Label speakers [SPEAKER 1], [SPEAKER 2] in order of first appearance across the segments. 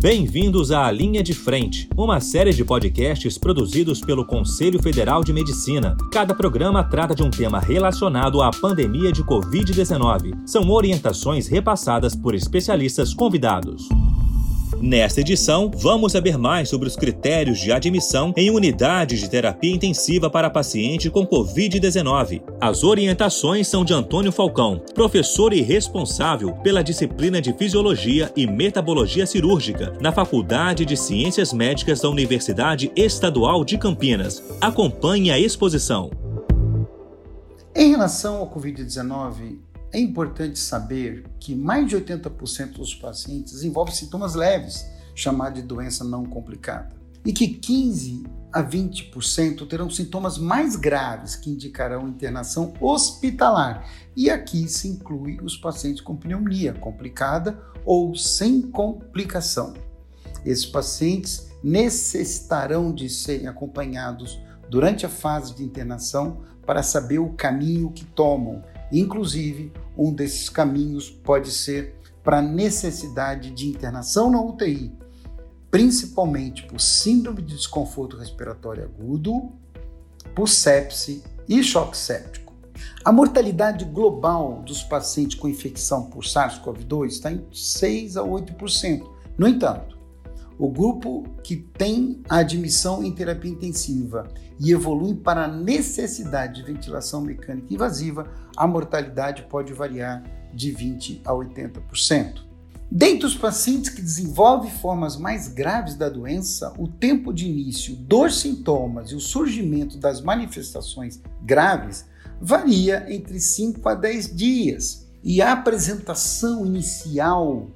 [SPEAKER 1] Bem-vindos à Linha de Frente, uma série de podcasts produzidos pelo Conselho Federal de Medicina. Cada programa trata de um tema relacionado à pandemia de Covid-19. São orientações repassadas por especialistas convidados. Nesta edição, vamos saber mais sobre os critérios de admissão em unidades de terapia intensiva para paciente com Covid-19. As orientações são de Antônio Falcão, professor e responsável pela disciplina de Fisiologia e Metabologia Cirúrgica na Faculdade de Ciências Médicas da Universidade Estadual de Campinas. Acompanhe a exposição.
[SPEAKER 2] Em relação ao Covid-19, é importante saber que mais de 80% dos pacientes desenvolvem sintomas leves, chamado de doença não complicada, e que 15 a 20% terão sintomas mais graves que indicarão internação hospitalar. E aqui se inclui os pacientes com pneumonia complicada ou sem complicação. Esses pacientes necessitarão de serem acompanhados durante a fase de internação para saber o caminho que tomam Inclusive, um desses caminhos pode ser para necessidade de internação na UTI, principalmente por síndrome de desconforto respiratório agudo, por sepse e choque séptico. A mortalidade global dos pacientes com infecção por SARS-CoV-2 está em 6 a 8%. No entanto, o grupo que tem a admissão em terapia intensiva e evolui para a necessidade de ventilação mecânica invasiva, a mortalidade pode variar de 20 a 80%. Dentre os pacientes que desenvolvem formas mais graves da doença, o tempo de início dos sintomas e o surgimento das manifestações graves varia entre 5 a 10 dias. E a apresentação inicial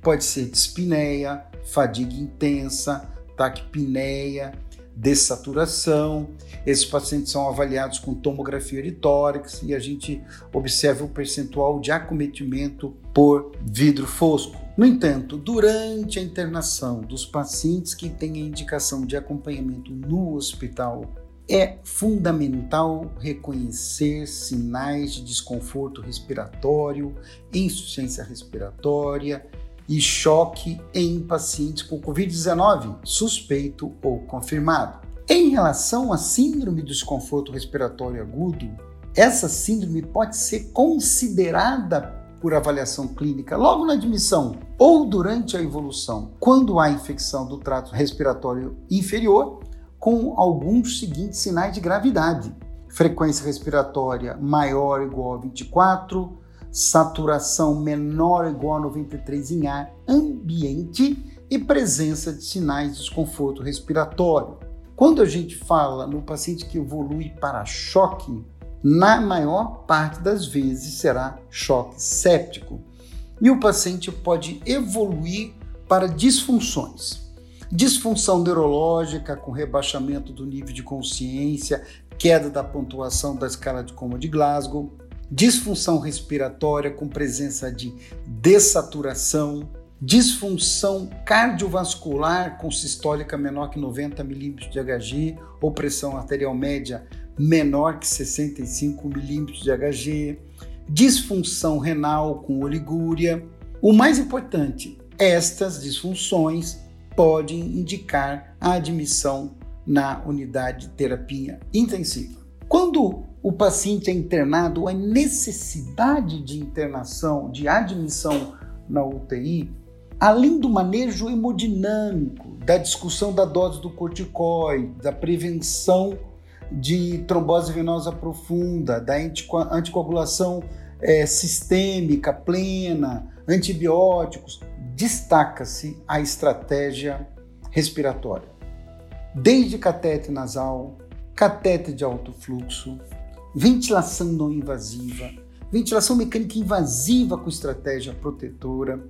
[SPEAKER 2] pode ser dispneia, fadiga intensa, taquipneia, dessaturação. Esses pacientes são avaliados com tomografia de tórax e a gente observa o percentual de acometimento por vidro fosco. No entanto, durante a internação dos pacientes que têm a indicação de acompanhamento no hospital, é fundamental reconhecer sinais de desconforto respiratório, insuficiência respiratória, e choque em pacientes com Covid-19, suspeito ou confirmado. Em relação à síndrome do desconforto respiratório agudo, essa síndrome pode ser considerada por avaliação clínica logo na admissão ou durante a evolução, quando há infecção do trato respiratório inferior, com alguns seguintes sinais de gravidade: frequência respiratória maior ou igual a 24, saturação menor ou igual a 93 em ar ambiente e presença de sinais de desconforto respiratório. Quando a gente fala no paciente que evolui para choque, na maior parte das vezes será choque séptico. E o paciente pode evoluir para disfunções. Disfunção neurológica com rebaixamento do nível de consciência, queda da pontuação da escala de coma de Glasgow, disfunção respiratória com presença de dessaturação, disfunção cardiovascular com sistólica menor que 90 milímetros de Hg ou pressão arterial média menor que 65 milímetros de Hg, disfunção renal com oligúria. O mais importante, estas disfunções podem indicar a admissão na unidade de terapia intensiva. Quando o paciente é internado, a necessidade de internação, de admissão na UTI, além do manejo hemodinâmico, da discussão da dose do corticoide, da prevenção de trombose venosa profunda, da anticoagulação é, sistêmica plena, antibióticos, destaca-se a estratégia respiratória. Desde catéter nasal, catéter de alto fluxo, ventilação não invasiva, ventilação mecânica invasiva com estratégia protetora,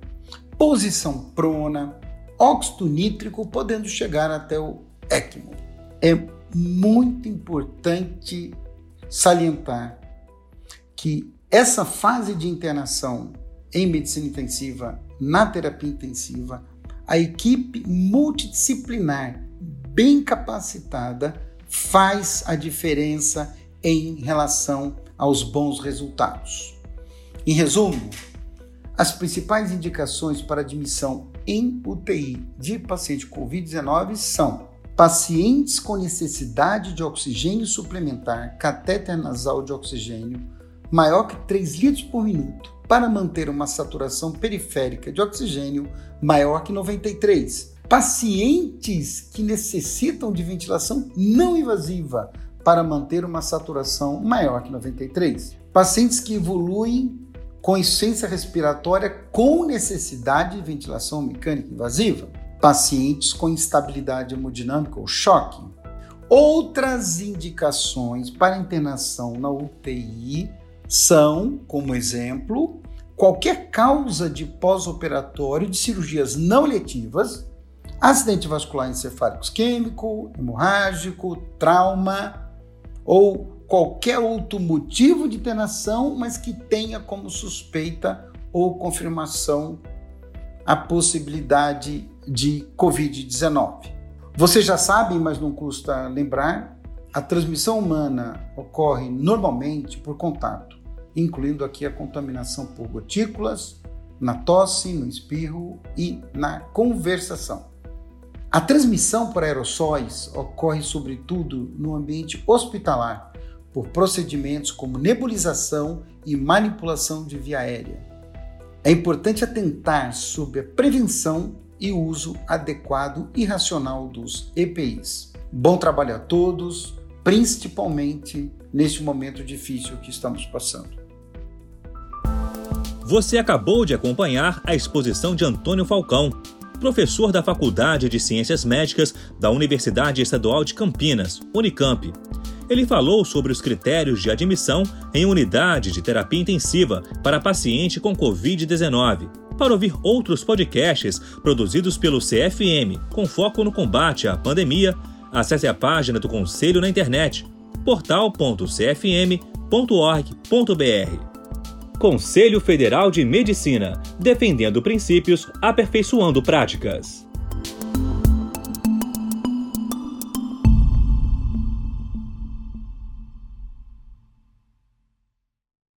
[SPEAKER 2] posição prona, óxido nítrico, podendo chegar até o ECMO. É muito importante salientar que essa fase de internação em medicina intensiva, na terapia intensiva, a equipe multidisciplinar bem capacitada faz a diferença em relação aos bons resultados. Em resumo, as principais indicações para admissão em UTI de paciente Covid-19 são pacientes com necessidade de oxigênio suplementar, catéter nasal de oxigênio maior que 3 litros por minuto, para manter uma saturação periférica de oxigênio maior que 93. Pacientes que necessitam de ventilação não invasiva para manter uma saturação maior que 93. Pacientes que evoluem com insuficiência respiratória com necessidade de ventilação mecânica invasiva. Pacientes com instabilidade hemodinâmica ou choque. Outras indicações para internação na UTI são, como exemplo, qualquer causa de pós-operatório de cirurgias não letivas, acidente vascular encefálico isquêmico, hemorrágico, trauma ou qualquer outro motivo de internação, mas que tenha como suspeita ou confirmação a possibilidade de Covid-19. Você já sabe, mas não custa lembrar, a transmissão humana ocorre normalmente por contato, incluindo aqui a contaminação por gotículas, na tosse, no espirro e na conversação. A transmissão por aerossóis ocorre sobretudo no ambiente hospitalar, por procedimentos como nebulização e manipulação de via aérea. É importante atentar sobre a prevenção e uso adequado e racional dos EPIs. Bom trabalho a todos, principalmente neste momento difícil que estamos passando.
[SPEAKER 1] Você acabou de acompanhar a exposição de Antônio Falcão, professor da Faculdade de Ciências Médicas da Universidade Estadual de Campinas, Unicamp ele falou sobre os critérios de admissão em unidade de terapia intensiva para paciente com Covid-19. Para ouvir outros podcasts produzidos pelo CFM com foco no combate à pandemia, acesse a página do Conselho na internet portal.cfm.org.br. Conselho Federal de Medicina, defendendo princípios, aperfeiçoando práticas.